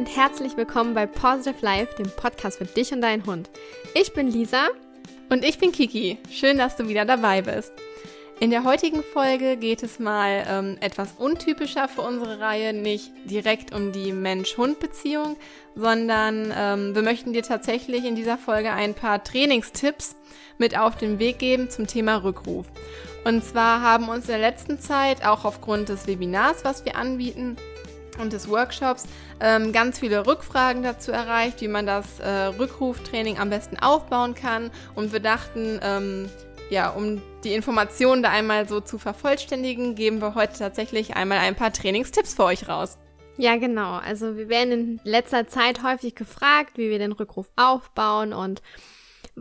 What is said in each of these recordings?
und herzlich willkommen bei Positive Life, dem Podcast für dich und deinen Hund. Ich bin Lisa. Und ich bin Kiki. Schön, dass du wieder dabei bist. In der heutigen Folge geht es mal ähm, etwas untypischer für unsere Reihe, nicht direkt um die Mensch-Hund-Beziehung, sondern ähm, wir möchten dir tatsächlich in dieser Folge ein paar Trainingstipps mit auf den Weg geben zum Thema Rückruf. Und zwar haben uns in der letzten Zeit, auch aufgrund des Webinars, was wir anbieten, und des Workshops ähm, ganz viele Rückfragen dazu erreicht, wie man das äh, Rückruftraining am besten aufbauen kann. Und wir dachten, ähm, ja, um die Informationen da einmal so zu vervollständigen, geben wir heute tatsächlich einmal ein paar Trainingstipps für euch raus. Ja, genau. Also wir werden in letzter Zeit häufig gefragt, wie wir den Rückruf aufbauen und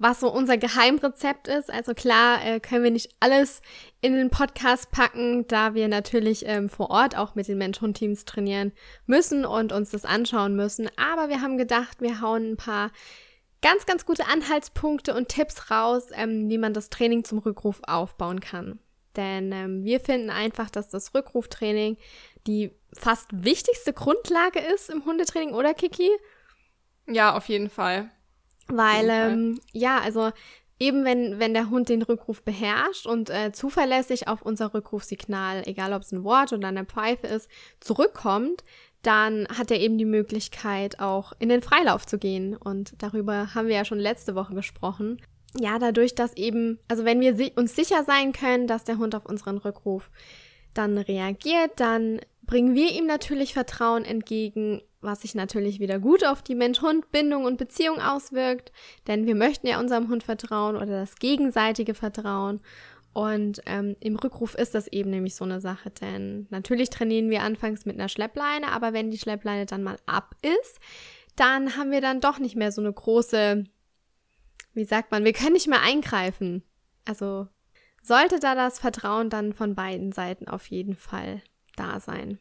was so unser Geheimrezept ist. Also klar äh, können wir nicht alles in den Podcast packen, da wir natürlich ähm, vor Ort auch mit den Mensch-Hund-Teams trainieren müssen und uns das anschauen müssen. Aber wir haben gedacht, wir hauen ein paar ganz, ganz gute Anhaltspunkte und Tipps raus, ähm, wie man das Training zum Rückruf aufbauen kann. Denn ähm, wir finden einfach, dass das Rückruftraining die fast wichtigste Grundlage ist im Hundetraining, oder Kiki? Ja, auf jeden Fall. Weil, ähm, ja, also eben wenn, wenn der Hund den Rückruf beherrscht und äh, zuverlässig auf unser Rückrufsignal, egal ob es ein Wort oder eine Pfeife ist, zurückkommt, dann hat er eben die Möglichkeit, auch in den Freilauf zu gehen. Und darüber haben wir ja schon letzte Woche gesprochen. Ja, dadurch, dass eben, also wenn wir si uns sicher sein können, dass der Hund auf unseren Rückruf dann reagiert, dann bringen wir ihm natürlich Vertrauen entgegen, was sich natürlich wieder gut auf die Mensch-Hund-Bindung und Beziehung auswirkt, denn wir möchten ja unserem Hund vertrauen oder das gegenseitige Vertrauen. Und ähm, im Rückruf ist das eben nämlich so eine Sache, denn natürlich trainieren wir anfangs mit einer Schleppleine, aber wenn die Schleppleine dann mal ab ist, dann haben wir dann doch nicht mehr so eine große, wie sagt man, wir können nicht mehr eingreifen. Also sollte da das Vertrauen dann von beiden Seiten auf jeden Fall da sein.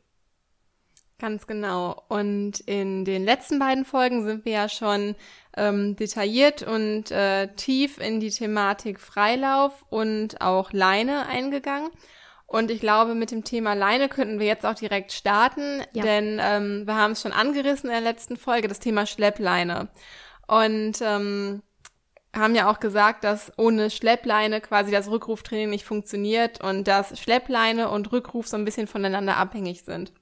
Ganz genau. Und in den letzten beiden Folgen sind wir ja schon ähm, detailliert und äh, tief in die Thematik Freilauf und auch Leine eingegangen. Und ich glaube, mit dem Thema Leine könnten wir jetzt auch direkt starten, ja. denn ähm, wir haben es schon angerissen in der letzten Folge, das Thema Schleppleine. Und ähm, haben ja auch gesagt, dass ohne Schleppleine quasi das Rückruftraining nicht funktioniert und dass Schleppleine und Rückruf so ein bisschen voneinander abhängig sind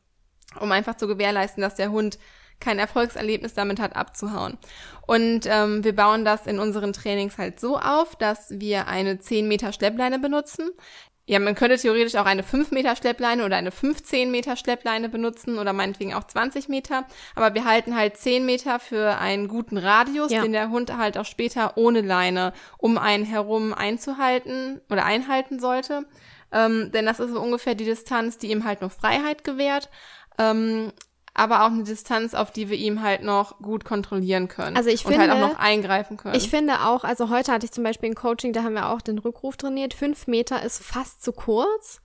um einfach zu gewährleisten, dass der Hund kein Erfolgserlebnis damit hat, abzuhauen. Und ähm, wir bauen das in unseren Trainings halt so auf, dass wir eine 10 Meter Schleppleine benutzen. Ja, man könnte theoretisch auch eine 5 Meter Schleppleine oder eine 15 Meter Schleppleine benutzen oder meinetwegen auch 20 Meter. Aber wir halten halt 10 Meter für einen guten Radius, ja. den der Hund halt auch später ohne Leine um einen herum einzuhalten oder einhalten sollte. Ähm, denn das ist so ungefähr die Distanz, die ihm halt noch Freiheit gewährt ähm, aber auch eine Distanz, auf die wir ihm halt noch gut kontrollieren können. Also ich und finde, halt auch noch eingreifen können. Ich finde auch, also heute hatte ich zum Beispiel ein Coaching, da haben wir auch den Rückruf trainiert. Fünf Meter ist fast zu kurz,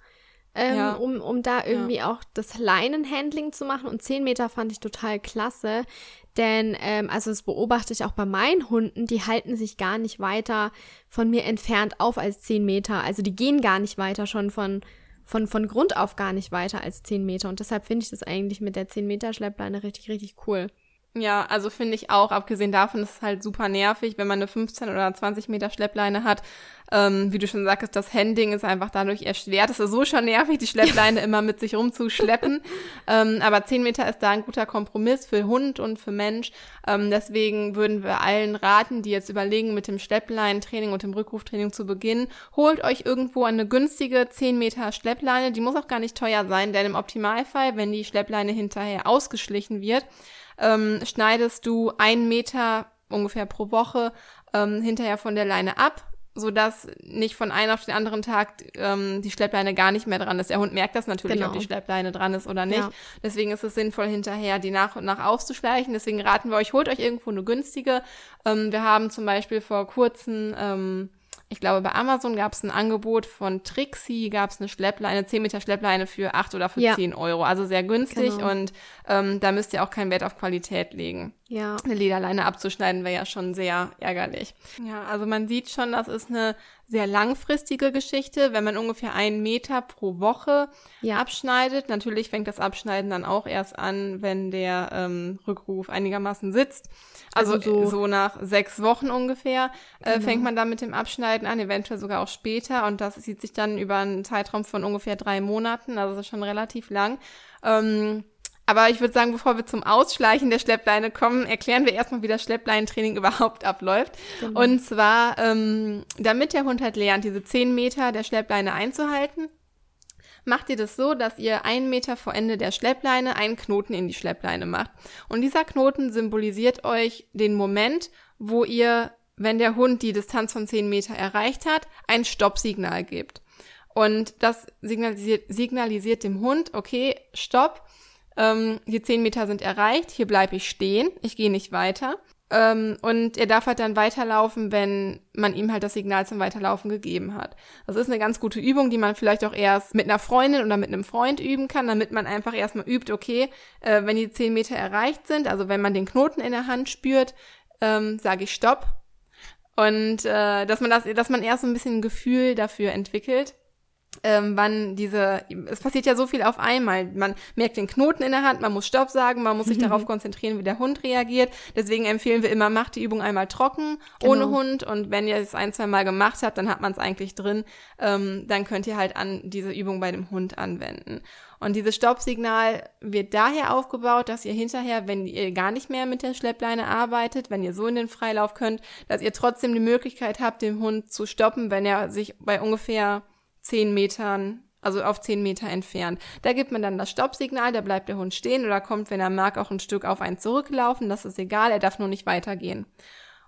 ähm, ja. um, um da irgendwie ja. auch das Leinenhandling zu machen. Und zehn Meter fand ich total klasse. Denn, ähm, also das beobachte ich auch bei meinen Hunden, die halten sich gar nicht weiter von mir entfernt auf als zehn Meter. Also die gehen gar nicht weiter schon von von, von Grund auf gar nicht weiter als 10 Meter. Und deshalb finde ich das eigentlich mit der 10 Meter Schleppleine richtig, richtig cool. Ja, also finde ich auch, abgesehen davon ist es halt super nervig, wenn man eine 15 oder 20 Meter Schleppleine hat. Ähm, wie du schon sagst, das Handing ist einfach dadurch erschwert. Es ist so schon nervig, die Schleppleine immer mit sich rumzuschleppen. ähm, aber 10 Meter ist da ein guter Kompromiss für Hund und für Mensch. Ähm, deswegen würden wir allen raten, die jetzt überlegen, mit dem Schleppleinentraining und dem Rückruftraining zu beginnen, holt euch irgendwo eine günstige 10 Meter Schleppleine. Die muss auch gar nicht teuer sein, denn im Optimalfall, wenn die Schleppleine hinterher ausgeschlichen wird, ähm, schneidest du einen Meter ungefähr pro Woche ähm, hinterher von der Leine ab, so dass nicht von einem auf den anderen Tag ähm, die Schleppleine gar nicht mehr dran ist. Der Hund merkt das natürlich, genau. ob die Schleppleine dran ist oder nicht. Ja. Deswegen ist es sinnvoll, hinterher die nach und nach auszuschleichen. Deswegen raten wir euch, holt euch irgendwo eine günstige. Ähm, wir haben zum Beispiel vor kurzem ähm, ich glaube, bei Amazon gab es ein Angebot von Trixie, gab es eine Schleppleine, 10 Meter Schleppleine für 8 oder für ja. 10 Euro. Also sehr günstig genau. und ähm, da müsst ihr auch keinen Wert auf Qualität legen. Ja. Eine Lederleine abzuschneiden wäre ja schon sehr ärgerlich. Ja, also man sieht schon, das ist eine sehr langfristige Geschichte, wenn man ungefähr einen Meter pro Woche ja. abschneidet. Natürlich fängt das Abschneiden dann auch erst an, wenn der ähm, Rückruf einigermaßen sitzt. Also, also so, so, nach sechs Wochen ungefähr äh, genau. fängt man dann mit dem Abschneiden an, eventuell sogar auch später. Und das sieht sich dann über einen Zeitraum von ungefähr drei Monaten. Also das ist schon relativ lang. Ähm, aber ich würde sagen, bevor wir zum Ausschleichen der Schleppleine kommen, erklären wir erstmal, wie das Schleppleinentraining überhaupt abläuft. Genau. Und zwar, ähm, damit der Hund halt lernt, diese 10 Meter der Schleppleine einzuhalten, macht ihr das so, dass ihr einen Meter vor Ende der Schleppleine einen Knoten in die Schleppleine macht. Und dieser Knoten symbolisiert euch den Moment, wo ihr, wenn der Hund die Distanz von 10 Meter erreicht hat, ein Stoppsignal gebt. Und das signalisiert, signalisiert dem Hund, okay, stopp, ähm, die zehn Meter sind erreicht, hier bleibe ich stehen, ich gehe nicht weiter. Ähm, und er darf halt dann weiterlaufen, wenn man ihm halt das Signal zum Weiterlaufen gegeben hat. Das ist eine ganz gute Übung, die man vielleicht auch erst mit einer Freundin oder mit einem Freund üben kann, damit man einfach erstmal übt, okay, äh, wenn die zehn Meter erreicht sind, also wenn man den Knoten in der Hand spürt, ähm, sage ich Stopp. Und äh, dass man das, dass man erst so ein bisschen ein Gefühl dafür entwickelt ähm, wann diese, es passiert ja so viel auf einmal. Man merkt den Knoten in der Hand, man muss Stopp sagen, man muss sich darauf konzentrieren, wie der Hund reagiert. Deswegen empfehlen wir immer, macht die Übung einmal trocken, genau. ohne Hund. Und wenn ihr es ein, zwei Mal gemacht habt, dann hat man es eigentlich drin. Ähm, dann könnt ihr halt an diese Übung bei dem Hund anwenden. Und dieses Stoppsignal wird daher aufgebaut, dass ihr hinterher, wenn ihr gar nicht mehr mit der Schleppleine arbeitet, wenn ihr so in den Freilauf könnt, dass ihr trotzdem die Möglichkeit habt, den Hund zu stoppen, wenn er sich bei ungefähr zehn Metern, also auf zehn Meter entfernt. Da gibt man dann das Stoppsignal, da bleibt der Hund stehen oder kommt, wenn er mag, auch ein Stück auf einen zurücklaufen. Das ist egal, er darf nur nicht weitergehen.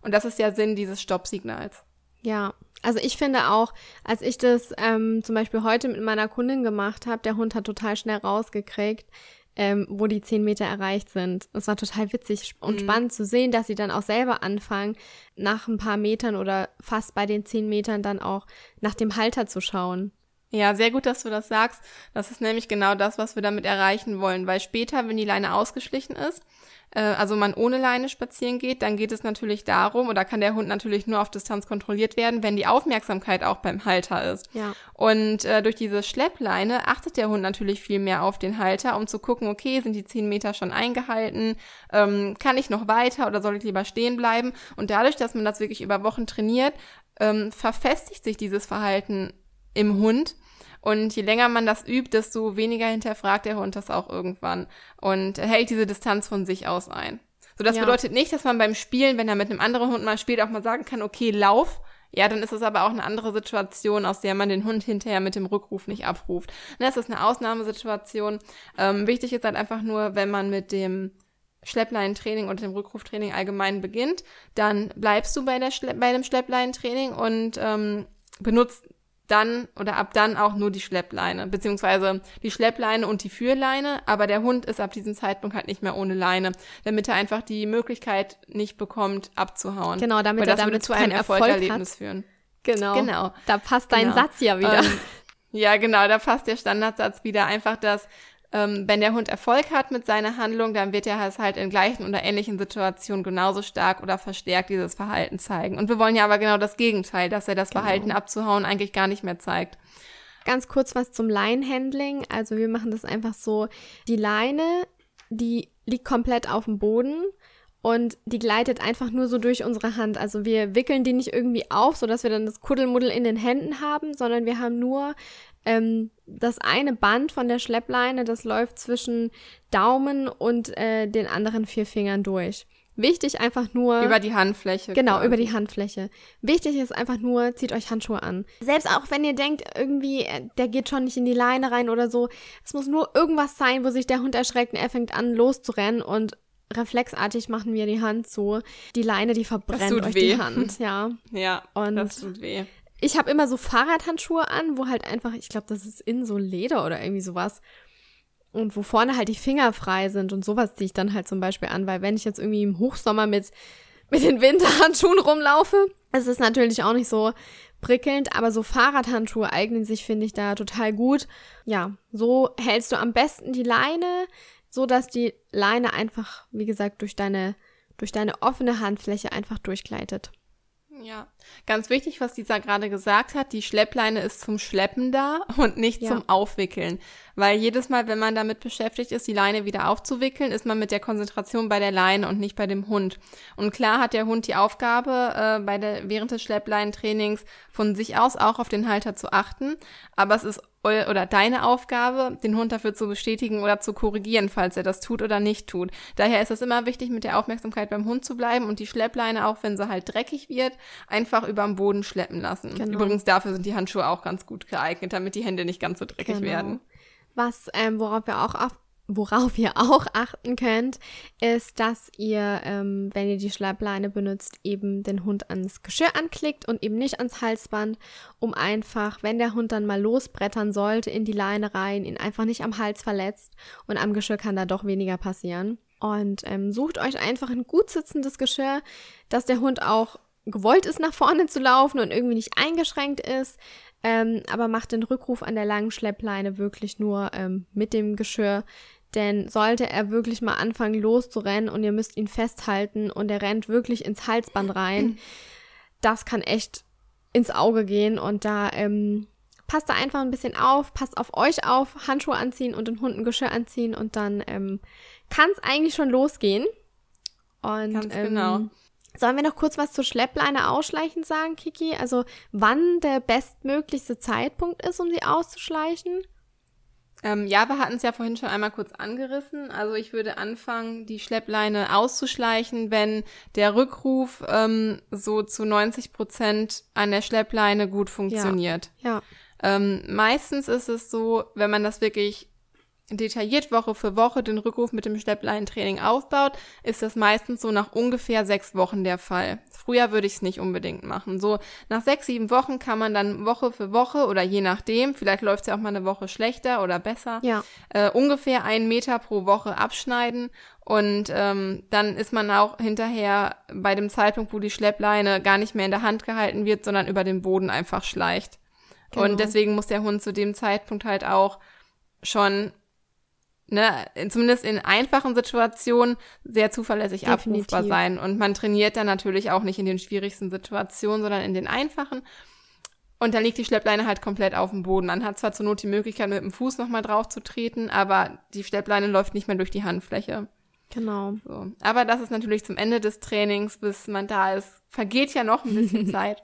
Und das ist der Sinn dieses Stoppsignals. Ja, also ich finde auch, als ich das ähm, zum Beispiel heute mit meiner Kundin gemacht habe, der Hund hat total schnell rausgekriegt, ähm, wo die zehn Meter erreicht sind. Es war total witzig und mhm. spannend zu sehen, dass sie dann auch selber anfangen, nach ein paar Metern oder fast bei den zehn Metern dann auch nach dem Halter zu schauen. Ja, sehr gut, dass du das sagst. Das ist nämlich genau das, was wir damit erreichen wollen, weil später, wenn die Leine ausgeschlichen ist, äh, also man ohne Leine spazieren geht, dann geht es natürlich darum, oder kann der Hund natürlich nur auf Distanz kontrolliert werden, wenn die Aufmerksamkeit auch beim Halter ist. Ja. Und äh, durch diese Schleppleine achtet der Hund natürlich viel mehr auf den Halter, um zu gucken, okay, sind die zehn Meter schon eingehalten, ähm, kann ich noch weiter oder soll ich lieber stehen bleiben? Und dadurch, dass man das wirklich über Wochen trainiert, ähm, verfestigt sich dieses Verhalten im Hund und je länger man das übt, desto weniger hinterfragt der Hund das auch irgendwann und hält diese Distanz von sich aus ein. So, das ja. bedeutet nicht, dass man beim Spielen, wenn er mit einem anderen Hund mal spielt, auch mal sagen kann, okay, lauf. Ja, dann ist es aber auch eine andere Situation, aus der man den Hund hinterher mit dem Rückruf nicht abruft. Das ist eine Ausnahmesituation. Ähm, wichtig ist halt einfach nur, wenn man mit dem Schleppleinentraining und dem Rückruftraining allgemein beginnt, dann bleibst du bei, der Schle bei dem Schleppleinentraining und ähm, benutzt dann oder ab dann auch nur die Schleppleine, beziehungsweise die Schleppleine und die Führleine, aber der Hund ist ab diesem Zeitpunkt halt nicht mehr ohne Leine, damit er einfach die Möglichkeit nicht bekommt, abzuhauen. Genau, damit Weil das er damit zu einem Erfolgserlebnis Erfolg führen. Genau. Genau. Da passt dein genau. Satz ja wieder. Ähm, ja, genau, da passt der Standardsatz wieder. Einfach, dass ähm, wenn der Hund Erfolg hat mit seiner Handlung, dann wird er es halt in gleichen oder ähnlichen Situationen genauso stark oder verstärkt dieses Verhalten zeigen. Und wir wollen ja aber genau das Gegenteil, dass er das genau. Verhalten abzuhauen eigentlich gar nicht mehr zeigt. Ganz kurz was zum Line-Handling. Also wir machen das einfach so, die Leine, die liegt komplett auf dem Boden und die gleitet einfach nur so durch unsere Hand. Also wir wickeln die nicht irgendwie auf, sodass wir dann das Kuddelmuddel in den Händen haben, sondern wir haben nur ähm, das eine Band von der Schleppleine, das läuft zwischen Daumen und äh, den anderen vier Fingern durch. Wichtig einfach nur. Über die Handfläche. Genau, quasi. über die Handfläche. Wichtig ist einfach nur, zieht euch Handschuhe an. Selbst auch wenn ihr denkt, irgendwie, äh, der geht schon nicht in die Leine rein oder so. Es muss nur irgendwas sein, wo sich der Hund erschreckt und er fängt an loszurennen und reflexartig machen wir die Hand so. Die Leine, die verbrennt euch weh. die Hand, ja. Ja, und das tut weh. Ich habe immer so Fahrradhandschuhe an, wo halt einfach, ich glaube, das ist in so Leder oder irgendwie sowas. Und wo vorne halt die Finger frei sind und sowas ziehe ich dann halt zum Beispiel an, weil wenn ich jetzt irgendwie im Hochsommer mit, mit den Winterhandschuhen rumlaufe, ist es natürlich auch nicht so prickelnd, aber so Fahrradhandschuhe eignen sich, finde ich, da total gut. Ja, so hältst du am besten die Leine, so dass die Leine einfach, wie gesagt, durch deine durch deine offene Handfläche einfach durchgleitet. Ja, ganz wichtig, was dieser gerade gesagt hat, die Schleppleine ist zum Schleppen da und nicht ja. zum Aufwickeln. Weil jedes Mal, wenn man damit beschäftigt ist, die Leine wieder aufzuwickeln, ist man mit der Konzentration bei der Leine und nicht bei dem Hund. Und klar hat der Hund die Aufgabe, äh, bei der, während des Schleppleinentrainings von sich aus auch auf den Halter zu achten. Aber es ist oder deine Aufgabe, den Hund dafür zu bestätigen oder zu korrigieren, falls er das tut oder nicht tut. Daher ist es immer wichtig, mit der Aufmerksamkeit beim Hund zu bleiben und die Schleppleine, auch wenn sie halt dreckig wird, einfach über dem Boden schleppen lassen. Genau. Übrigens dafür sind die Handschuhe auch ganz gut geeignet, damit die Hände nicht ganz so dreckig genau. werden. Was, ähm, worauf wir auch auf, worauf ihr auch achten könnt, ist, dass ihr, ähm, wenn ihr die Schleppleine benutzt, eben den Hund ans Geschirr anklickt und eben nicht ans Halsband, um einfach, wenn der Hund dann mal losbrettern sollte, in die Leine rein, ihn einfach nicht am Hals verletzt und am Geschirr kann da doch weniger passieren. Und ähm, sucht euch einfach ein gut sitzendes Geschirr, dass der Hund auch gewollt ist, nach vorne zu laufen und irgendwie nicht eingeschränkt ist, ähm, aber macht den Rückruf an der langen Schleppleine wirklich nur ähm, mit dem Geschirr. Denn sollte er wirklich mal anfangen loszurennen und ihr müsst ihn festhalten und er rennt wirklich ins Halsband rein, das kann echt ins Auge gehen und da ähm, passt da einfach ein bisschen auf, passt auf euch auf, Handschuhe anziehen und den Hunden Geschirr anziehen und dann ähm, kann es eigentlich schon losgehen. Und, Ganz genau. Sollen wir noch kurz was zur Schleppleine ausschleichen sagen, Kiki? Also wann der bestmöglichste Zeitpunkt ist, um sie auszuschleichen? Ähm, ja, wir hatten es ja vorhin schon einmal kurz angerissen. Also ich würde anfangen, die Schleppleine auszuschleichen, wenn der Rückruf ähm, so zu 90 Prozent an der Schleppleine gut funktioniert. Ja. ja. Ähm, meistens ist es so, wenn man das wirklich detailliert Woche für Woche den Rückruf mit dem Schleppleintraining aufbaut, ist das meistens so nach ungefähr sechs Wochen der Fall. Früher würde ich es nicht unbedingt machen. So nach sechs, sieben Wochen kann man dann Woche für Woche oder je nachdem, vielleicht läuft es ja auch mal eine Woche schlechter oder besser, ja. äh, ungefähr einen Meter pro Woche abschneiden und ähm, dann ist man auch hinterher bei dem Zeitpunkt, wo die Schleppleine gar nicht mehr in der Hand gehalten wird, sondern über den Boden einfach schleicht. Genau. Und deswegen muss der Hund zu dem Zeitpunkt halt auch schon ne, zumindest in einfachen Situationen sehr zuverlässig Definitiv. abrufbar sein. Und man trainiert dann natürlich auch nicht in den schwierigsten Situationen, sondern in den einfachen. Und dann liegt die Schleppleine halt komplett auf dem Boden. Man hat zwar zur Not die Möglichkeit, mit dem Fuß nochmal drauf zu treten, aber die Schleppleine läuft nicht mehr durch die Handfläche. Genau. So. Aber das ist natürlich zum Ende des Trainings, bis man da ist, vergeht ja noch ein bisschen Zeit.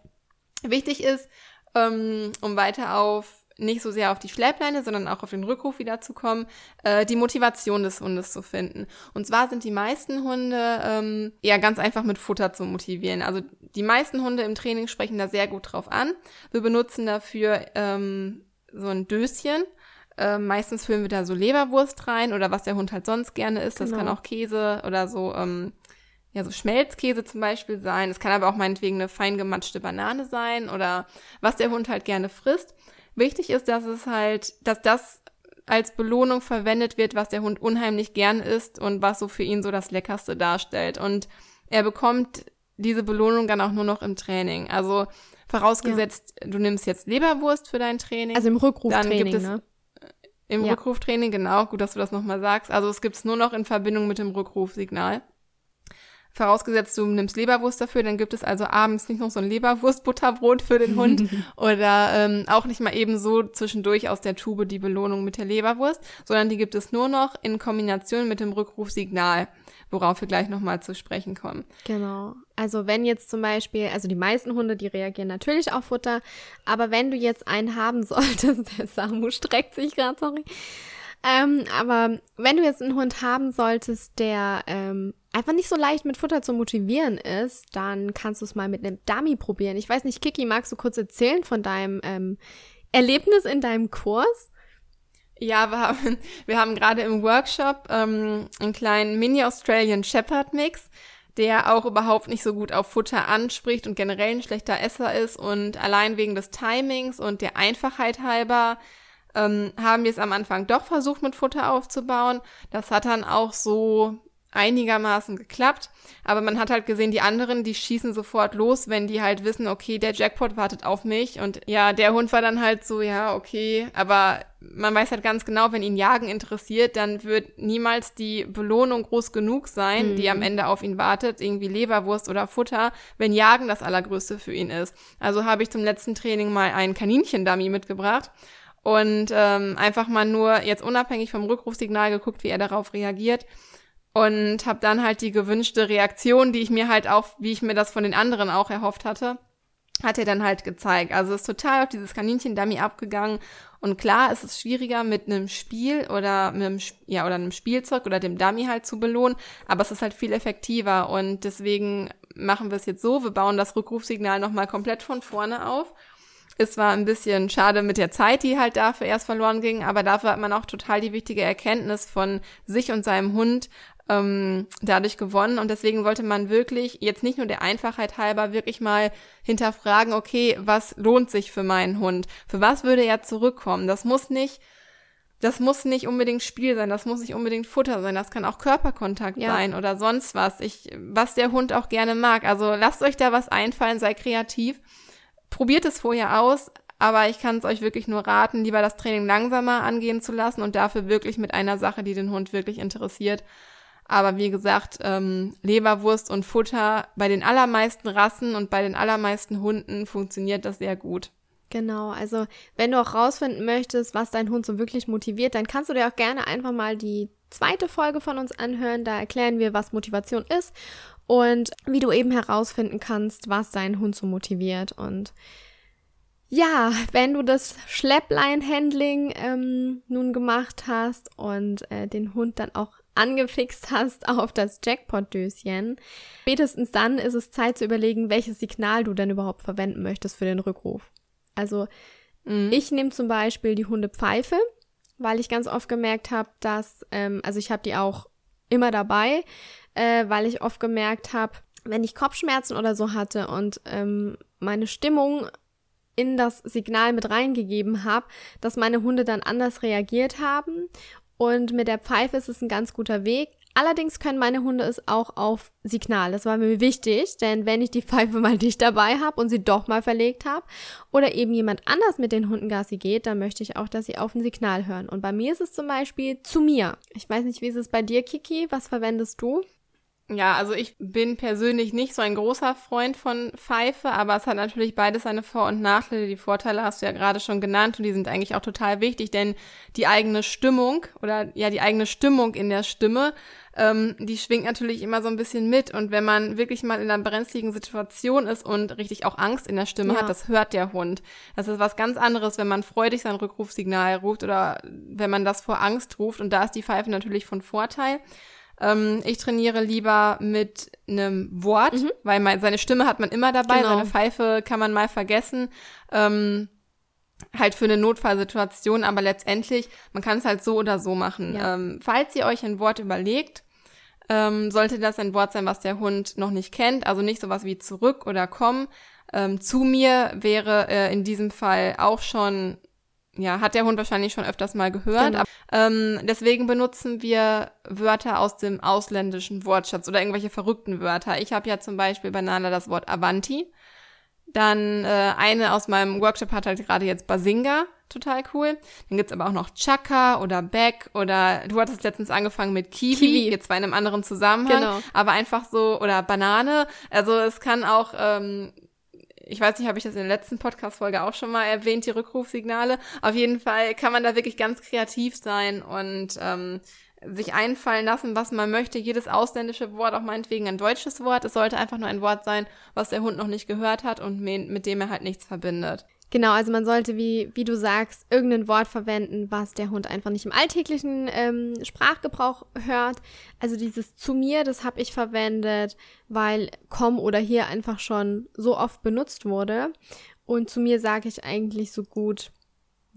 Wichtig ist, ähm, um weiter auf nicht so sehr auf die Schleppleine, sondern auch auf den Rückruf wiederzukommen, äh, die Motivation des Hundes zu finden. Und zwar sind die meisten Hunde ähm, ja ganz einfach mit Futter zu motivieren. Also die meisten Hunde im Training sprechen da sehr gut drauf an. Wir benutzen dafür ähm, so ein Döschen. Äh, meistens füllen wir da so Leberwurst rein oder was der Hund halt sonst gerne isst. Genau. Das kann auch Käse oder so ähm, ja, so Schmelzkäse zum Beispiel sein. Es kann aber auch meinetwegen eine fein gematschte Banane sein oder was der Hund halt gerne frisst. Wichtig ist, dass es halt, dass das als Belohnung verwendet wird, was der Hund unheimlich gern isst und was so für ihn so das Leckerste darstellt. Und er bekommt diese Belohnung dann auch nur noch im Training. Also vorausgesetzt, ja. du nimmst jetzt Leberwurst für dein Training. Also im Rückruftraining, dann gibt es, ne? Im ja. Rückruftraining, genau. Gut, dass du das nochmal sagst. Also es gibt es nur noch in Verbindung mit dem Rückrufsignal. Vorausgesetzt, du nimmst Leberwurst dafür, dann gibt es also abends nicht noch so ein Leberwurst-Butterbrot für den Hund oder ähm, auch nicht mal eben so zwischendurch aus der Tube die Belohnung mit der Leberwurst, sondern die gibt es nur noch in Kombination mit dem Rückrufsignal, worauf wir gleich nochmal zu sprechen kommen. Genau. Also wenn jetzt zum Beispiel, also die meisten Hunde, die reagieren natürlich auf Futter, aber wenn du jetzt einen haben solltest, der Samu streckt sich gerade, sorry, ähm, aber wenn du jetzt einen Hund haben solltest, der ähm, einfach nicht so leicht mit Futter zu motivieren ist, dann kannst du es mal mit einem Dummy probieren. Ich weiß nicht, Kiki, magst du kurz erzählen von deinem ähm, Erlebnis in deinem Kurs? Ja, wir haben, wir haben gerade im Workshop ähm, einen kleinen Mini-Australian Shepherd Mix, der auch überhaupt nicht so gut auf Futter anspricht und generell ein schlechter Esser ist und allein wegen des Timings und der Einfachheit halber ähm, haben wir es am Anfang doch versucht, mit Futter aufzubauen. Das hat dann auch so einigermaßen geklappt. Aber man hat halt gesehen, die anderen, die schießen sofort los, wenn die halt wissen, okay, der Jackpot wartet auf mich. Und ja, der Hund war dann halt so, ja, okay, aber man weiß halt ganz genau, wenn ihn Jagen interessiert, dann wird niemals die Belohnung groß genug sein, mhm. die am mhm. Ende auf ihn wartet, irgendwie Leberwurst oder Futter, wenn Jagen das Allergrößte für ihn ist. Also habe ich zum letzten Training mal einen Kaninchen-Dummy mitgebracht und ähm, einfach mal nur jetzt unabhängig vom Rückrufsignal geguckt, wie er darauf reagiert und habe dann halt die gewünschte Reaktion, die ich mir halt auch, wie ich mir das von den anderen auch erhofft hatte, hat er dann halt gezeigt. Also ist total auf dieses Kaninchen-Dummy abgegangen. Und klar, es ist schwieriger mit einem Spiel oder mit einem, ja, oder einem Spielzeug oder dem Dummy halt zu belohnen, aber es ist halt viel effektiver und deswegen machen wir es jetzt so, wir bauen das Rückrufsignal nochmal komplett von vorne auf. Es war ein bisschen schade mit der Zeit, die halt dafür erst verloren ging, aber dafür hat man auch total die wichtige Erkenntnis von sich und seinem Hund, ähm, dadurch gewonnen. Und deswegen sollte man wirklich jetzt nicht nur der Einfachheit halber wirklich mal hinterfragen, okay, was lohnt sich für meinen Hund? Für was würde er zurückkommen? Das muss nicht das muss nicht unbedingt Spiel sein, das muss nicht unbedingt Futter sein, das kann auch Körperkontakt ja. sein oder sonst was. Ich, was der Hund auch gerne mag. Also lasst euch da was einfallen, sei kreativ. Probiert es vorher aus, aber ich kann es euch wirklich nur raten, lieber das Training langsamer angehen zu lassen und dafür wirklich mit einer Sache, die den Hund wirklich interessiert, aber wie gesagt, ähm, Leberwurst und Futter bei den allermeisten Rassen und bei den allermeisten Hunden funktioniert das sehr gut. Genau, also wenn du auch rausfinden möchtest, was dein Hund so wirklich motiviert, dann kannst du dir auch gerne einfach mal die zweite Folge von uns anhören. Da erklären wir, was Motivation ist und wie du eben herausfinden kannst, was deinen Hund so motiviert. Und ja, wenn du das Schlepplein-Handling ähm, nun gemacht hast und äh, den Hund dann auch angefixt hast auf das Jackpot-Döschen, spätestens dann ist es Zeit zu überlegen, welches Signal du denn überhaupt verwenden möchtest für den Rückruf. Also mhm. ich nehme zum Beispiel die Hundepfeife, weil ich ganz oft gemerkt habe, dass, ähm, also ich habe die auch immer dabei, äh, weil ich oft gemerkt habe, wenn ich Kopfschmerzen oder so hatte und ähm, meine Stimmung in das Signal mit reingegeben habe, dass meine Hunde dann anders reagiert haben und mit der Pfeife ist es ein ganz guter Weg. Allerdings können meine Hunde es auch auf Signal. Das war mir wichtig, denn wenn ich die Pfeife mal nicht dabei habe und sie doch mal verlegt habe oder eben jemand anders mit den Hunden Gassi geht, dann möchte ich auch, dass sie auf ein Signal hören. Und bei mir ist es zum Beispiel zu mir. Ich weiß nicht, wie ist es bei dir, Kiki? Was verwendest du? Ja, also ich bin persönlich nicht so ein großer Freund von Pfeife, aber es hat natürlich beides seine Vor- und Nachteile. Die Vorteile hast du ja gerade schon genannt und die sind eigentlich auch total wichtig, denn die eigene Stimmung oder ja die eigene Stimmung in der Stimme, ähm, die schwingt natürlich immer so ein bisschen mit. Und wenn man wirklich mal in einer brenzligen Situation ist und richtig auch Angst in der Stimme ja. hat, das hört der Hund. Das ist was ganz anderes, wenn man freudig sein Rückrufsignal ruft oder wenn man das vor Angst ruft. Und da ist die Pfeife natürlich von Vorteil. Ähm, ich trainiere lieber mit einem Wort, mhm. weil mein, seine Stimme hat man immer dabei, genau. seine Pfeife kann man mal vergessen. Ähm, halt für eine Notfallsituation, aber letztendlich, man kann es halt so oder so machen. Ja. Ähm, falls ihr euch ein Wort überlegt, ähm, sollte das ein Wort sein, was der Hund noch nicht kennt, also nicht sowas wie zurück oder komm. Ähm, zu mir wäre äh, in diesem Fall auch schon ja, hat der Hund wahrscheinlich schon öfters mal gehört. Genau. Ähm, deswegen benutzen wir Wörter aus dem ausländischen Wortschatz oder irgendwelche verrückten Wörter. Ich habe ja zum Beispiel bei Nala das Wort Avanti. Dann äh, eine aus meinem Workshop hat halt gerade jetzt Basinga, total cool. Dann gibt's aber auch noch Chaka oder Beck oder du hattest letztens angefangen mit Kiwi, Kiwi. jetzt zwar in einem anderen Zusammenhang, genau. aber einfach so oder Banane. Also es kann auch ähm, ich weiß nicht, habe ich das in der letzten Podcast-Folge auch schon mal erwähnt, die Rückrufsignale. Auf jeden Fall kann man da wirklich ganz kreativ sein und ähm, sich einfallen lassen, was man möchte. Jedes ausländische Wort, auch meinetwegen ein deutsches Wort. Es sollte einfach nur ein Wort sein, was der Hund noch nicht gehört hat und mit dem er halt nichts verbindet. Genau, also man sollte, wie, wie du sagst, irgendein Wort verwenden, was der Hund einfach nicht im alltäglichen ähm, Sprachgebrauch hört. Also dieses zu mir, das habe ich verwendet, weil komm oder hier einfach schon so oft benutzt wurde. Und zu mir sage ich eigentlich so gut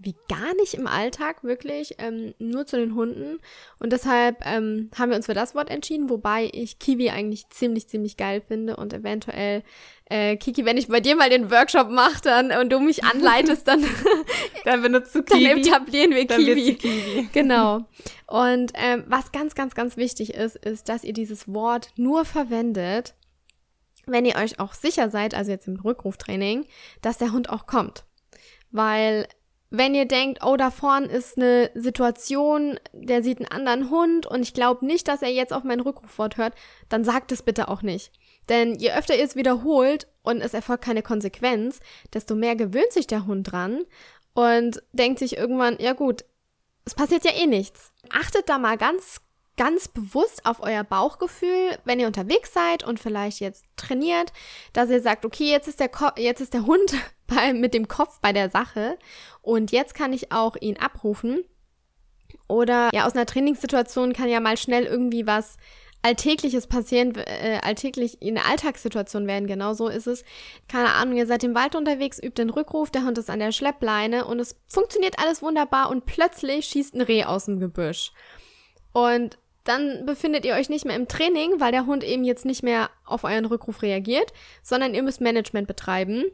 wie gar nicht im Alltag, wirklich, ähm, nur zu den Hunden. Und deshalb ähm, haben wir uns für das Wort entschieden, wobei ich Kiwi eigentlich ziemlich, ziemlich geil finde und eventuell, äh, Kiki, wenn ich bei dir mal den Workshop mache dann und du mich anleitest, dann, dann benutzt du Kiwi. Dann etablieren wir Kiwi. Kiwi. Genau. Und ähm, was ganz, ganz, ganz wichtig ist, ist, dass ihr dieses Wort nur verwendet, wenn ihr euch auch sicher seid, also jetzt im Rückruftraining, dass der Hund auch kommt. Weil wenn ihr denkt, oh, da vorne ist eine Situation, der sieht einen anderen Hund und ich glaube nicht, dass er jetzt auf mein Rückrufwort hört, dann sagt es bitte auch nicht. Denn je öfter ihr es wiederholt und es erfolgt keine Konsequenz, desto mehr gewöhnt sich der Hund dran und denkt sich irgendwann, ja gut, es passiert ja eh nichts. Achtet da mal ganz, ganz bewusst auf euer Bauchgefühl, wenn ihr unterwegs seid und vielleicht jetzt trainiert, dass ihr sagt, okay, jetzt ist der, Ko jetzt ist der Hund bei, mit dem Kopf bei der Sache und jetzt kann ich auch ihn abrufen. Oder ja, aus einer Trainingssituation kann ja mal schnell irgendwie was Alltägliches passieren, äh, alltäglich in eine Alltagssituation werden, genau so ist es. Keine Ahnung, ihr seid im Wald unterwegs, übt den Rückruf, der Hund ist an der Schleppleine und es funktioniert alles wunderbar und plötzlich schießt ein Reh aus dem Gebüsch. Und dann befindet ihr euch nicht mehr im Training, weil der Hund eben jetzt nicht mehr auf euren Rückruf reagiert, sondern ihr müsst Management betreiben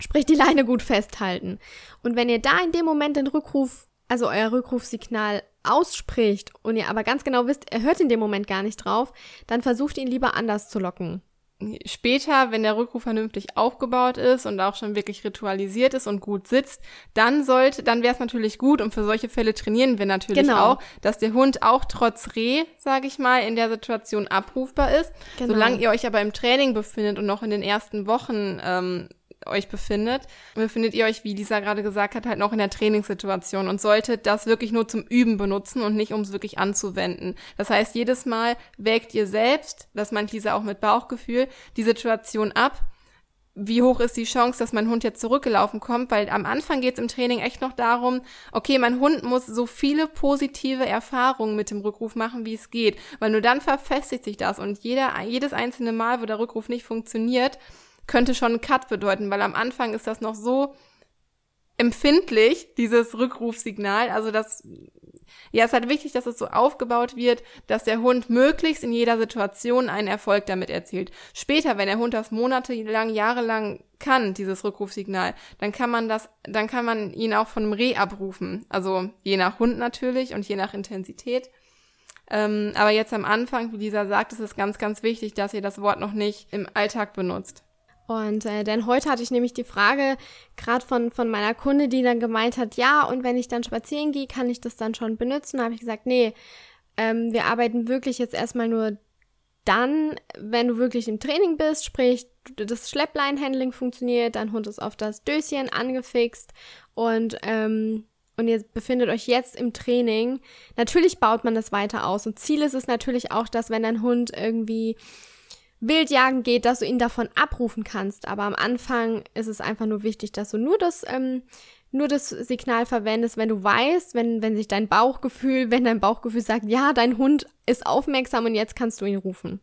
Sprich, die Leine gut festhalten. Und wenn ihr da in dem Moment den Rückruf, also euer Rückrufsignal ausspricht und ihr aber ganz genau wisst, er hört in dem Moment gar nicht drauf, dann versucht ihn lieber anders zu locken. Später, wenn der Rückruf vernünftig aufgebaut ist und auch schon wirklich ritualisiert ist und gut sitzt, dann sollte, dann wäre es natürlich gut und für solche Fälle trainieren wir natürlich genau. auch, dass der Hund auch trotz Reh, sage ich mal, in der Situation abrufbar ist. Genau. Solange ihr euch aber im Training befindet und noch in den ersten Wochen ähm, euch befindet, befindet ihr euch, wie Lisa gerade gesagt hat, halt noch in der Trainingssituation und solltet das wirklich nur zum Üben benutzen und nicht, um es wirklich anzuwenden. Das heißt, jedes Mal wägt ihr selbst, das meint Lisa auch mit Bauchgefühl, die Situation ab. Wie hoch ist die Chance, dass mein Hund jetzt zurückgelaufen kommt, weil am Anfang geht es im Training echt noch darum, okay, mein Hund muss so viele positive Erfahrungen mit dem Rückruf machen, wie es geht, weil nur dann verfestigt sich das und jeder, jedes einzelne Mal, wo der Rückruf nicht funktioniert, könnte schon einen Cut bedeuten, weil am Anfang ist das noch so empfindlich, dieses Rückrufsignal. Also das, ja, es ist halt wichtig, dass es so aufgebaut wird, dass der Hund möglichst in jeder Situation einen Erfolg damit erzielt. Später, wenn der Hund das monatelang, jahrelang kann, dieses Rückrufsignal, dann kann man das, dann kann man ihn auch von einem Reh abrufen. Also je nach Hund natürlich und je nach Intensität. Ähm, aber jetzt am Anfang, wie Lisa sagt, ist es ganz, ganz wichtig, dass ihr das Wort noch nicht im Alltag benutzt. Und äh, denn heute hatte ich nämlich die Frage gerade von, von meiner Kunde, die dann gemeint hat, ja, und wenn ich dann spazieren gehe, kann ich das dann schon benutzen? Da habe ich gesagt, nee, ähm, wir arbeiten wirklich jetzt erstmal nur dann, wenn du wirklich im Training bist, sprich, das Schleppleinhandling funktioniert, dein Hund ist auf das Döschen angefixt und ähm, und ihr befindet euch jetzt im Training. Natürlich baut man das weiter aus. Und Ziel ist es natürlich auch, dass wenn dein Hund irgendwie Wildjagen geht, dass du ihn davon abrufen kannst. Aber am Anfang ist es einfach nur wichtig, dass du nur das, ähm, nur das Signal verwendest, wenn du weißt, wenn, wenn sich dein Bauchgefühl, wenn dein Bauchgefühl sagt, ja, dein Hund ist aufmerksam und jetzt kannst du ihn rufen.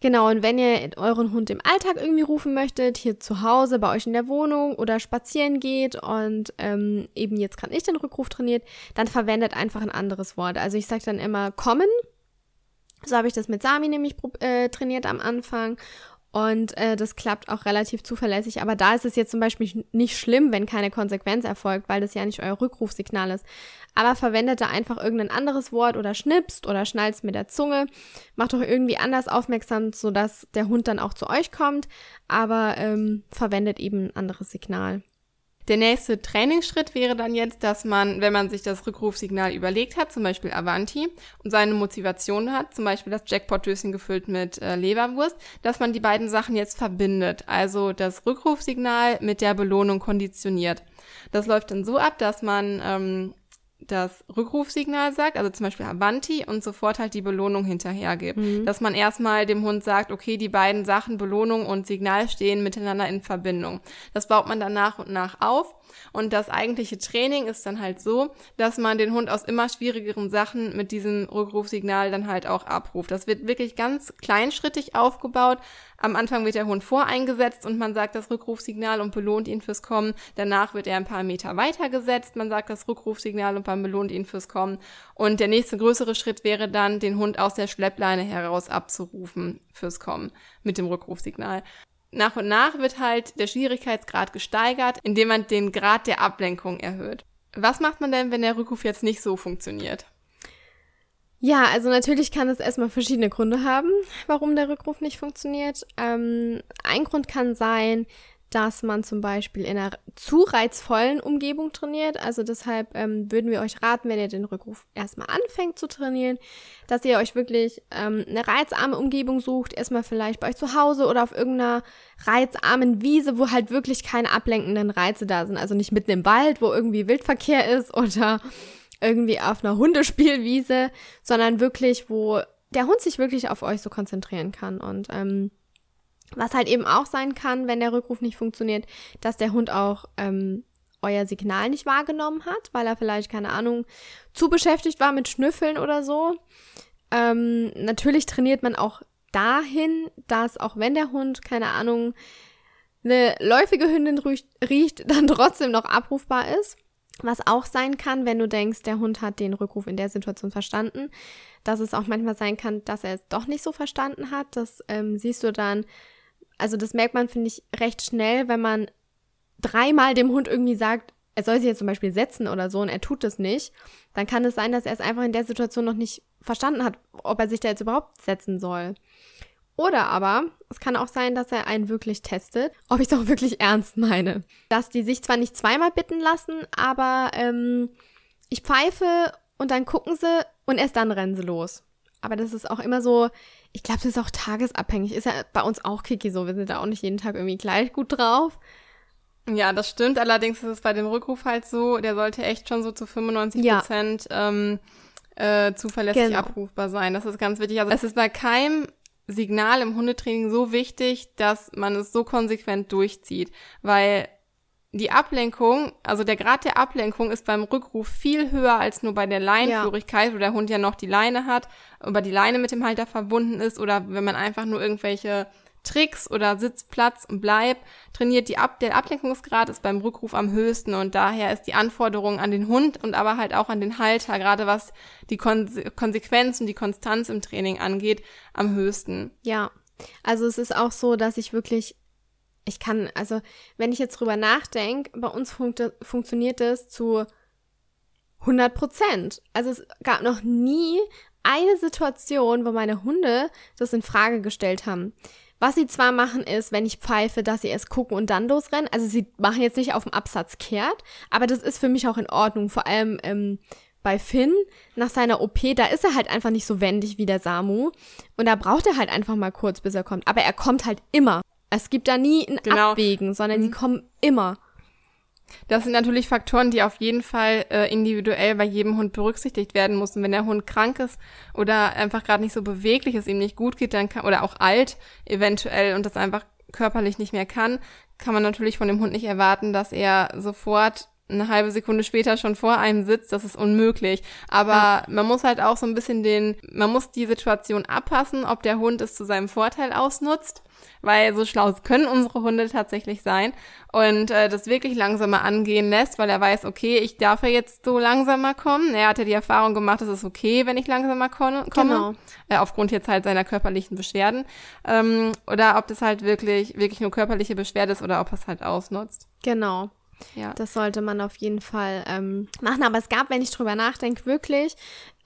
Genau, und wenn ihr euren Hund im Alltag irgendwie rufen möchtet, hier zu Hause, bei euch in der Wohnung oder spazieren geht und ähm, eben jetzt gerade nicht den Rückruf trainiert, dann verwendet einfach ein anderes Wort. Also ich sage dann immer kommen so habe ich das mit Sami nämlich äh, trainiert am Anfang. Und äh, das klappt auch relativ zuverlässig. Aber da ist es jetzt zum Beispiel nicht schlimm, wenn keine Konsequenz erfolgt, weil das ja nicht euer Rückrufsignal ist. Aber verwendet da einfach irgendein anderes Wort oder schnipst oder schnalzt mit der Zunge. Macht doch irgendwie anders aufmerksam, sodass der Hund dann auch zu euch kommt. Aber ähm, verwendet eben ein anderes Signal. Der nächste Trainingsschritt wäre dann jetzt, dass man, wenn man sich das Rückrufsignal überlegt hat, zum Beispiel Avanti, und seine Motivation hat, zum Beispiel das Jackpot-Döschen gefüllt mit äh, Leberwurst, dass man die beiden Sachen jetzt verbindet. Also das Rückrufsignal mit der Belohnung konditioniert. Das läuft dann so ab, dass man ähm, das Rückrufsignal sagt, also zum Beispiel Avanti und sofort halt die Belohnung hinterhergibt. Mhm. Dass man erstmal dem Hund sagt, okay, die beiden Sachen Belohnung und Signal stehen miteinander in Verbindung. Das baut man dann nach und nach auf und das eigentliche Training ist dann halt so, dass man den Hund aus immer schwierigeren Sachen mit diesem Rückrufsignal dann halt auch abruft. Das wird wirklich ganz kleinschrittig aufgebaut. Am Anfang wird der Hund voreingesetzt und man sagt das Rückrufsignal und belohnt ihn fürs Kommen. Danach wird er ein paar Meter weitergesetzt. Man sagt das Rückrufsignal und man belohnt ihn fürs Kommen. Und der nächste größere Schritt wäre dann, den Hund aus der Schleppleine heraus abzurufen fürs Kommen mit dem Rückrufsignal nach und nach wird halt der Schwierigkeitsgrad gesteigert, indem man den Grad der Ablenkung erhöht. Was macht man denn, wenn der Rückruf jetzt nicht so funktioniert? Ja, also natürlich kann es erstmal verschiedene Gründe haben, warum der Rückruf nicht funktioniert. Ähm, ein Grund kann sein, dass man zum Beispiel in einer zu reizvollen Umgebung trainiert. Also deshalb ähm, würden wir euch raten, wenn ihr den Rückruf erstmal anfängt zu trainieren, dass ihr euch wirklich ähm, eine reizarme Umgebung sucht. Erstmal vielleicht bei euch zu Hause oder auf irgendeiner reizarmen Wiese, wo halt wirklich keine ablenkenden Reize da sind. Also nicht mitten im Wald, wo irgendwie Wildverkehr ist oder irgendwie auf einer Hundespielwiese, sondern wirklich, wo der Hund sich wirklich auf euch so konzentrieren kann. Und ähm, was halt eben auch sein kann, wenn der Rückruf nicht funktioniert, dass der Hund auch ähm, euer Signal nicht wahrgenommen hat, weil er vielleicht, keine Ahnung, zu beschäftigt war mit Schnüffeln oder so. Ähm, natürlich trainiert man auch dahin, dass auch wenn der Hund, keine Ahnung, eine läufige Hündin riecht, dann trotzdem noch abrufbar ist. Was auch sein kann, wenn du denkst, der Hund hat den Rückruf in der Situation verstanden, dass es auch manchmal sein kann, dass er es doch nicht so verstanden hat. Das ähm, siehst du dann also das merkt man, finde ich, recht schnell, wenn man dreimal dem Hund irgendwie sagt, er soll sich jetzt zum Beispiel setzen oder so und er tut es nicht, dann kann es sein, dass er es einfach in der Situation noch nicht verstanden hat, ob er sich da jetzt überhaupt setzen soll. Oder aber, es kann auch sein, dass er einen wirklich testet, ob ich es auch wirklich ernst meine. Dass die sich zwar nicht zweimal bitten lassen, aber ähm, ich pfeife und dann gucken sie und erst dann rennen sie los. Aber das ist auch immer so, ich glaube, das ist auch tagesabhängig. Ist ja bei uns auch Kiki so. Wir sind da auch nicht jeden Tag irgendwie gleich gut drauf. Ja, das stimmt. Allerdings ist es bei dem Rückruf halt so, der sollte echt schon so zu 95 Prozent ja. ähm, äh, zuverlässig genau. abrufbar sein. Das ist ganz wichtig. Also es ist bei keinem Signal im Hundetraining so wichtig, dass man es so konsequent durchzieht, weil die Ablenkung, also der Grad der Ablenkung ist beim Rückruf viel höher als nur bei der Leinenführigkeit, ja. wo der Hund ja noch die Leine hat, über die Leine mit dem Halter verbunden ist oder wenn man einfach nur irgendwelche Tricks oder Sitz, Platz und Bleib trainiert, die Ab der Ablenkungsgrad ist beim Rückruf am höchsten und daher ist die Anforderung an den Hund und aber halt auch an den Halter, gerade was die Kon Konsequenz und die Konstanz im Training angeht, am höchsten. Ja, also es ist auch so, dass ich wirklich ich kann, also wenn ich jetzt drüber nachdenke, bei uns funkt, funktioniert es zu 100 Prozent. Also es gab noch nie eine Situation, wo meine Hunde das in Frage gestellt haben. Was sie zwar machen ist, wenn ich pfeife, dass sie erst gucken und dann losrennen. Also sie machen jetzt nicht auf dem Absatz kehrt, aber das ist für mich auch in Ordnung. Vor allem ähm, bei Finn nach seiner OP, da ist er halt einfach nicht so wendig wie der Samu. Und da braucht er halt einfach mal kurz, bis er kommt. Aber er kommt halt immer. Es gibt da nie ein genau. Abwägen, sondern mhm. sie kommen immer. Das sind natürlich Faktoren, die auf jeden Fall äh, individuell bei jedem Hund berücksichtigt werden müssen. Wenn der Hund krank ist oder einfach gerade nicht so beweglich ist, ihm nicht gut geht, dann kann, oder auch alt eventuell und das einfach körperlich nicht mehr kann, kann man natürlich von dem Hund nicht erwarten, dass er sofort eine halbe Sekunde später schon vor einem sitzt, das ist unmöglich. Aber ja. man muss halt auch so ein bisschen den, man muss die Situation abpassen, ob der Hund es zu seinem Vorteil ausnutzt weil so schlau können unsere Hunde tatsächlich sein und äh, das wirklich langsamer angehen lässt, weil er weiß, okay, ich darf ja jetzt so langsamer kommen. Er hat ja die Erfahrung gemacht, es ist okay, wenn ich langsamer komme, genau. äh, aufgrund jetzt halt seiner körperlichen Beschwerden. Ähm, oder ob das halt wirklich, wirklich nur körperliche Beschwerde ist oder ob er es halt ausnutzt. Genau. Ja. Das sollte man auf jeden Fall ähm, machen. Aber es gab, wenn ich drüber nachdenke, wirklich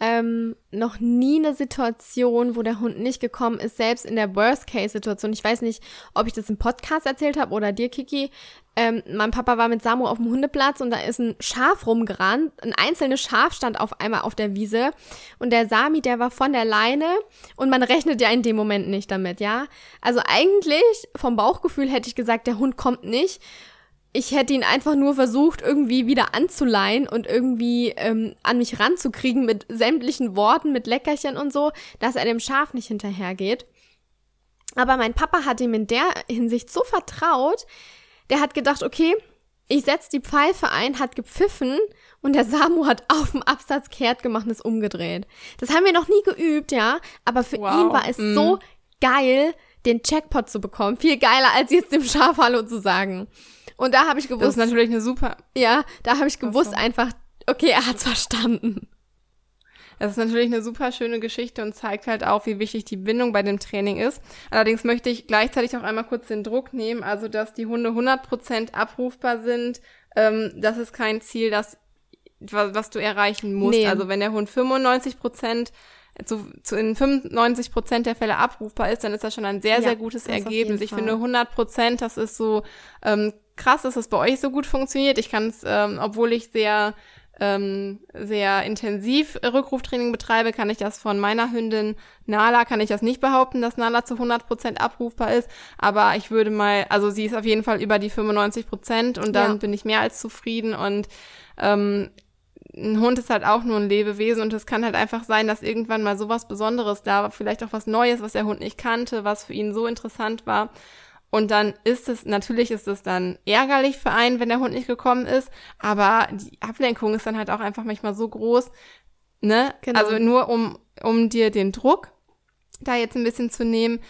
ähm, noch nie eine Situation, wo der Hund nicht gekommen ist, selbst in der Worst-Case-Situation. Ich weiß nicht, ob ich das im Podcast erzählt habe oder dir, Kiki. Ähm, mein Papa war mit Samu auf dem Hundeplatz und da ist ein Schaf rumgerannt. Ein einzelnes Schaf stand auf einmal auf der Wiese und der Sami, der war von der Leine und man rechnet ja in dem Moment nicht damit, ja. Also eigentlich vom Bauchgefühl hätte ich gesagt, der Hund kommt nicht ich hätte ihn einfach nur versucht, irgendwie wieder anzuleihen und irgendwie ähm, an mich ranzukriegen mit sämtlichen Worten, mit Leckerchen und so, dass er dem Schaf nicht hinterhergeht. Aber mein Papa hat ihm in der Hinsicht so vertraut, der hat gedacht, okay, ich setze die Pfeife ein, hat gepfiffen und der Samu hat auf dem Absatz kehrt gemacht und ist umgedreht. Das haben wir noch nie geübt, ja, aber für wow. ihn war es mm. so geil, den Jackpot zu bekommen. Viel geiler, als jetzt dem Schaf Hallo zu sagen. Und da habe ich gewusst. Das ist natürlich eine super. Ja, da habe ich gewusst einfach, okay, er hat's verstanden. Das ist natürlich eine super schöne Geschichte und zeigt halt auch, wie wichtig die Bindung bei dem Training ist. Allerdings möchte ich gleichzeitig auch einmal kurz den Druck nehmen, also dass die Hunde 100% abrufbar sind. Ähm, das ist kein Ziel, das was, du erreichen musst. Nee. Also wenn der Hund 95% zu, zu in 95 Prozent der Fälle abrufbar ist, dann ist das schon ein sehr, ja, sehr gutes Ergebnis. Ich finde 100 Prozent, das ist so ähm, krass, dass es bei euch so gut funktioniert. Ich kann es, ähm, obwohl ich sehr ähm, sehr intensiv Rückruftraining betreibe, kann ich das von meiner Hündin Nala, kann ich das nicht behaupten, dass Nala zu 100 Prozent abrufbar ist, aber ich würde mal, also sie ist auf jeden Fall über die 95 Prozent und dann ja. bin ich mehr als zufrieden und ähm, ein Hund ist halt auch nur ein Lebewesen und es kann halt einfach sein, dass irgendwann mal sowas Besonderes da war, vielleicht auch was Neues, was der Hund nicht kannte, was für ihn so interessant war. Und dann ist es, natürlich ist es dann ärgerlich für einen, wenn der Hund nicht gekommen ist, aber die Ablenkung ist dann halt auch einfach manchmal so groß, ne? Genau. Also nur um, um dir den Druck da jetzt ein bisschen zu nehmen,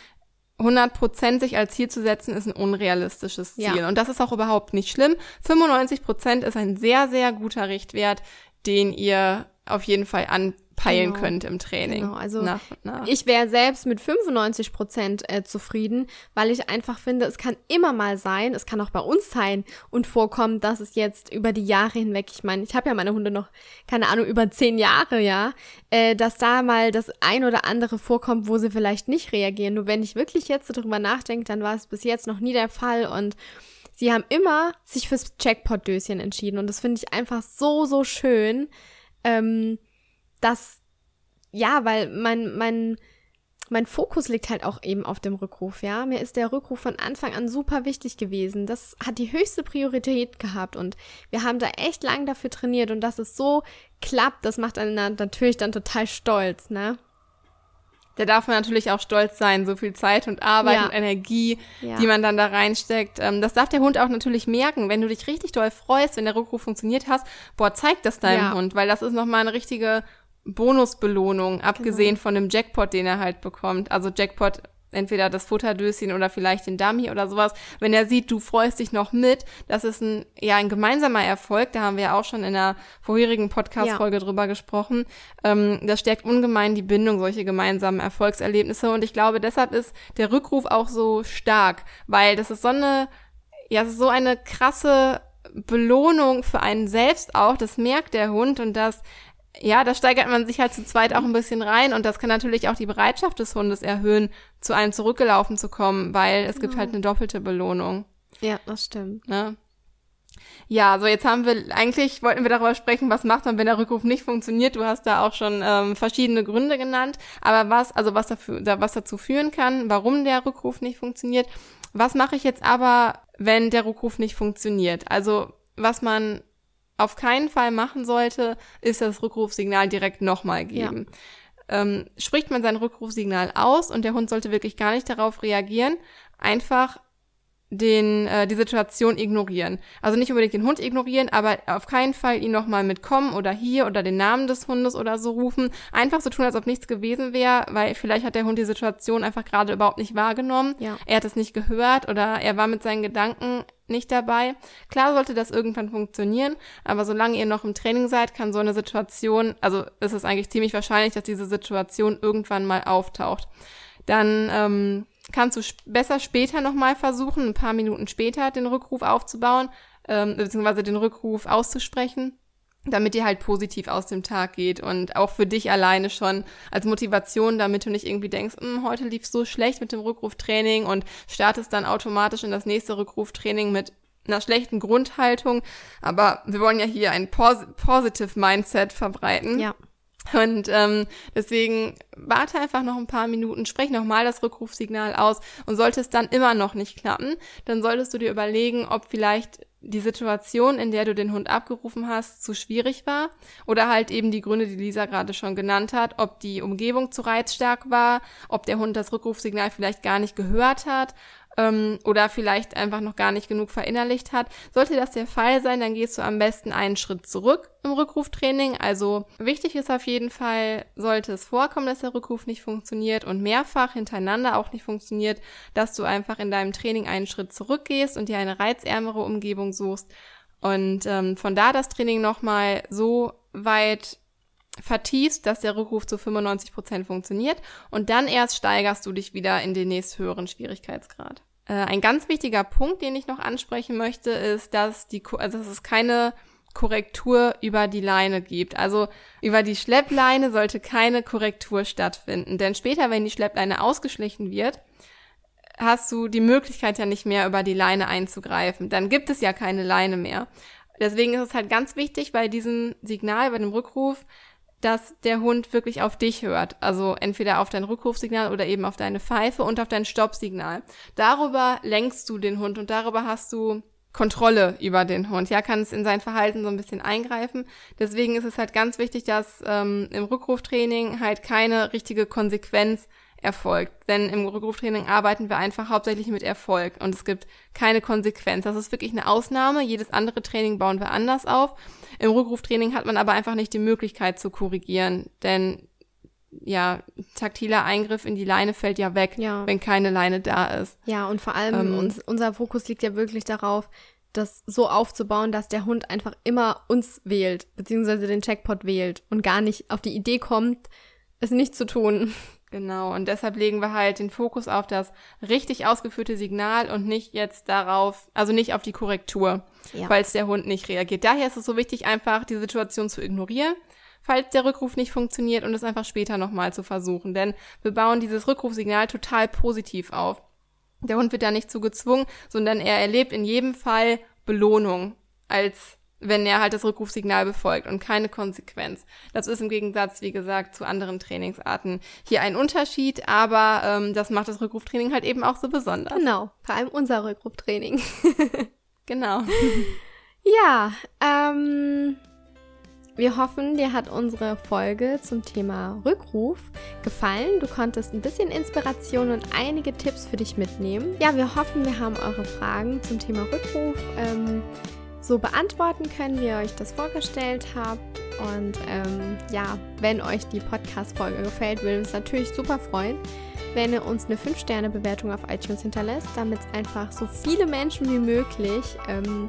100% sich als Ziel zu setzen, ist ein unrealistisches Ziel. Ja. Und das ist auch überhaupt nicht schlimm. 95% ist ein sehr, sehr guter Richtwert, den ihr auf jeden Fall anpeilen genau. könnt im Training. Genau, also nach nach. ich wäre selbst mit 95 Prozent äh, zufrieden, weil ich einfach finde, es kann immer mal sein, es kann auch bei uns sein und vorkommen, dass es jetzt über die Jahre hinweg, ich meine, ich habe ja meine Hunde noch, keine Ahnung, über zehn Jahre, ja, äh, dass da mal das ein oder andere vorkommt, wo sie vielleicht nicht reagieren. Nur wenn ich wirklich jetzt so drüber nachdenke, dann war es bis jetzt noch nie der Fall und sie haben immer sich fürs Jackpot-Döschen entschieden und das finde ich einfach so, so schön, ähm, dass, ja, weil mein, mein, mein Fokus liegt halt auch eben auf dem Rückruf, ja. Mir ist der Rückruf von Anfang an super wichtig gewesen. Das hat die höchste Priorität gehabt und wir haben da echt lang dafür trainiert und dass es so klappt, das macht einen natürlich dann total stolz, ne? Da darf man natürlich auch stolz sein, so viel Zeit und Arbeit ja. und Energie, ja. die man dann da reinsteckt. Ähm, das darf der Hund auch natürlich merken. Wenn du dich richtig doll freust, wenn der Rückruf funktioniert hast, boah, zeig das deinem ja. Hund, weil das ist nochmal eine richtige Bonusbelohnung, abgesehen genau. von dem Jackpot, den er halt bekommt. Also Jackpot entweder das Futterdöschen oder vielleicht den Dummy oder sowas, wenn er sieht, du freust dich noch mit, das ist ein, ja, ein gemeinsamer Erfolg, da haben wir auch schon in der vorherigen Podcast-Folge ja. drüber gesprochen, ähm, das stärkt ungemein die Bindung, solche gemeinsamen Erfolgserlebnisse. Und ich glaube, deshalb ist der Rückruf auch so stark, weil das ist so eine, ja, so eine krasse Belohnung für einen selbst auch, das merkt der Hund und das ja, da steigert man sich halt zu zweit auch ein bisschen rein und das kann natürlich auch die Bereitschaft des Hundes erhöhen, zu einem zurückgelaufen zu kommen, weil es gibt halt eine doppelte Belohnung. Ja, das stimmt. Ne? Ja, so jetzt haben wir, eigentlich wollten wir darüber sprechen, was macht man, wenn der Rückruf nicht funktioniert. Du hast da auch schon ähm, verschiedene Gründe genannt, aber was, also was, dafür, was dazu führen kann, warum der Rückruf nicht funktioniert. Was mache ich jetzt aber, wenn der Rückruf nicht funktioniert? Also was man auf keinen Fall machen sollte, ist das Rückrufsignal direkt nochmal geben. Ja. Ähm, spricht man sein Rückrufsignal aus und der Hund sollte wirklich gar nicht darauf reagieren, einfach den, äh, die Situation ignorieren. Also nicht unbedingt den Hund ignorieren, aber auf keinen Fall ihn nochmal mitkommen oder hier oder den Namen des Hundes oder so rufen. Einfach so tun, als ob nichts gewesen wäre, weil vielleicht hat der Hund die Situation einfach gerade überhaupt nicht wahrgenommen. Ja. Er hat es nicht gehört oder er war mit seinen Gedanken nicht dabei. Klar sollte das irgendwann funktionieren, aber solange ihr noch im Training seid, kann so eine Situation, also ist es eigentlich ziemlich wahrscheinlich, dass diese Situation irgendwann mal auftaucht. Dann ähm, kannst du besser später nochmal versuchen, ein paar Minuten später den Rückruf aufzubauen, ähm, beziehungsweise den Rückruf auszusprechen, damit ihr halt positiv aus dem Tag geht und auch für dich alleine schon als Motivation, damit du nicht irgendwie denkst, hm, heute lief so schlecht mit dem Rückruftraining und startest dann automatisch in das nächste Rückruftraining mit einer schlechten Grundhaltung. Aber wir wollen ja hier ein Pos Positive Mindset verbreiten. Ja. Und ähm, deswegen warte einfach noch ein paar Minuten, sprech nochmal das Rückrufsignal aus. Und sollte es dann immer noch nicht klappen, dann solltest du dir überlegen, ob vielleicht die Situation, in der du den Hund abgerufen hast, zu schwierig war. Oder halt eben die Gründe, die Lisa gerade schon genannt hat, ob die Umgebung zu reizstark war, ob der Hund das Rückrufsignal vielleicht gar nicht gehört hat ähm, oder vielleicht einfach noch gar nicht genug verinnerlicht hat. Sollte das der Fall sein, dann gehst du am besten einen Schritt zurück im Rückruftraining. Also wichtig ist auf jeden Fall, sollte es vorkommen, dass der Rückruf nicht funktioniert und mehrfach hintereinander auch nicht funktioniert, dass du einfach in deinem Training einen Schritt zurückgehst und dir eine reizärmere Umgebung suchst und ähm, von da das Training nochmal so weit vertiefst, dass der Rückruf zu 95 Prozent funktioniert und dann erst steigerst du dich wieder in den nächsthöheren Schwierigkeitsgrad. Äh, ein ganz wichtiger Punkt, den ich noch ansprechen möchte, ist, dass die, also dass es keine Korrektur über die Leine gibt. Also über die Schleppleine sollte keine Korrektur stattfinden. Denn später, wenn die Schleppleine ausgeschlichen wird, hast du die Möglichkeit ja nicht mehr über die Leine einzugreifen. Dann gibt es ja keine Leine mehr. Deswegen ist es halt ganz wichtig bei diesem Signal, bei dem Rückruf, dass der Hund wirklich auf dich hört. Also entweder auf dein Rückrufsignal oder eben auf deine Pfeife und auf dein Stoppsignal. Darüber lenkst du den Hund und darüber hast du Kontrolle über den Hund. Ja, kann es in sein Verhalten so ein bisschen eingreifen. Deswegen ist es halt ganz wichtig, dass ähm, im Rückruftraining halt keine richtige Konsequenz erfolgt. Denn im Rückruftraining arbeiten wir einfach hauptsächlich mit Erfolg und es gibt keine Konsequenz. Das ist wirklich eine Ausnahme. Jedes andere Training bauen wir anders auf. Im Rückruftraining hat man aber einfach nicht die Möglichkeit zu korrigieren, denn ja, taktiler Eingriff in die Leine fällt ja weg, ja. wenn keine Leine da ist. Ja, und vor allem ähm, uns, unser Fokus liegt ja wirklich darauf, das so aufzubauen, dass der Hund einfach immer uns wählt, beziehungsweise den Checkpot wählt und gar nicht auf die Idee kommt, es nicht zu tun. Genau, und deshalb legen wir halt den Fokus auf das richtig ausgeführte Signal und nicht jetzt darauf, also nicht auf die Korrektur, ja. falls der Hund nicht reagiert. Daher ist es so wichtig, einfach die Situation zu ignorieren, falls der Rückruf nicht funktioniert und es einfach später nochmal zu versuchen. Denn wir bauen dieses Rückrufsignal total positiv auf. Der Hund wird da nicht zu gezwungen, sondern er erlebt in jedem Fall Belohnung als wenn er halt das Rückrufsignal befolgt und keine Konsequenz. Das ist im Gegensatz, wie gesagt, zu anderen Trainingsarten hier ein Unterschied, aber ähm, das macht das Rückruftraining halt eben auch so besonders. Genau, vor allem unser Rückruftraining. genau. Ja, ähm, wir hoffen, dir hat unsere Folge zum Thema Rückruf gefallen. Du konntest ein bisschen Inspiration und einige Tipps für dich mitnehmen. Ja, wir hoffen, wir haben eure Fragen zum Thema Rückruf ähm, so beantworten können, wie ihr euch das vorgestellt habt. Und ähm, ja, wenn euch die Podcast-Folge gefällt, würden wir uns natürlich super freuen, wenn ihr uns eine 5-Sterne-Bewertung auf iTunes hinterlässt, damit es einfach so viele Menschen wie möglich ähm,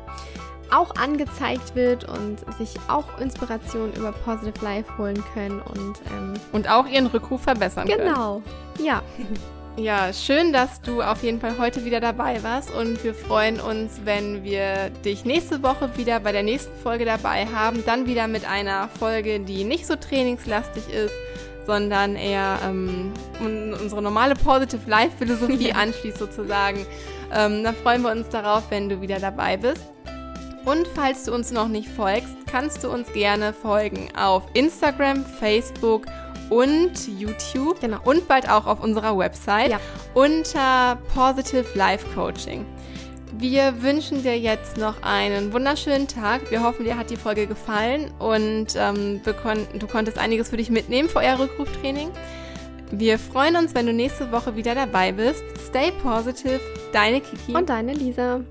auch angezeigt wird und sich auch Inspiration über Positive Life holen können und, ähm, und auch ihren Rückruf verbessern genau. können. Genau, ja. Ja, schön, dass du auf jeden Fall heute wieder dabei warst und wir freuen uns, wenn wir dich nächste Woche wieder bei der nächsten Folge dabei haben. Dann wieder mit einer Folge, die nicht so trainingslastig ist, sondern eher ähm, unsere normale Positive Life Philosophie anschließt sozusagen. Ähm, dann freuen wir uns darauf, wenn du wieder dabei bist. Und falls du uns noch nicht folgst, kannst du uns gerne folgen auf Instagram, Facebook und YouTube genau. und bald auch auf unserer Website ja. unter Positive Life Coaching. Wir wünschen dir jetzt noch einen wunderschönen Tag. Wir hoffen, dir hat die Folge gefallen und ähm, kon du konntest einiges für dich mitnehmen für euer Rückruftraining. Wir freuen uns, wenn du nächste Woche wieder dabei bist. Stay positive, deine Kiki und deine Lisa.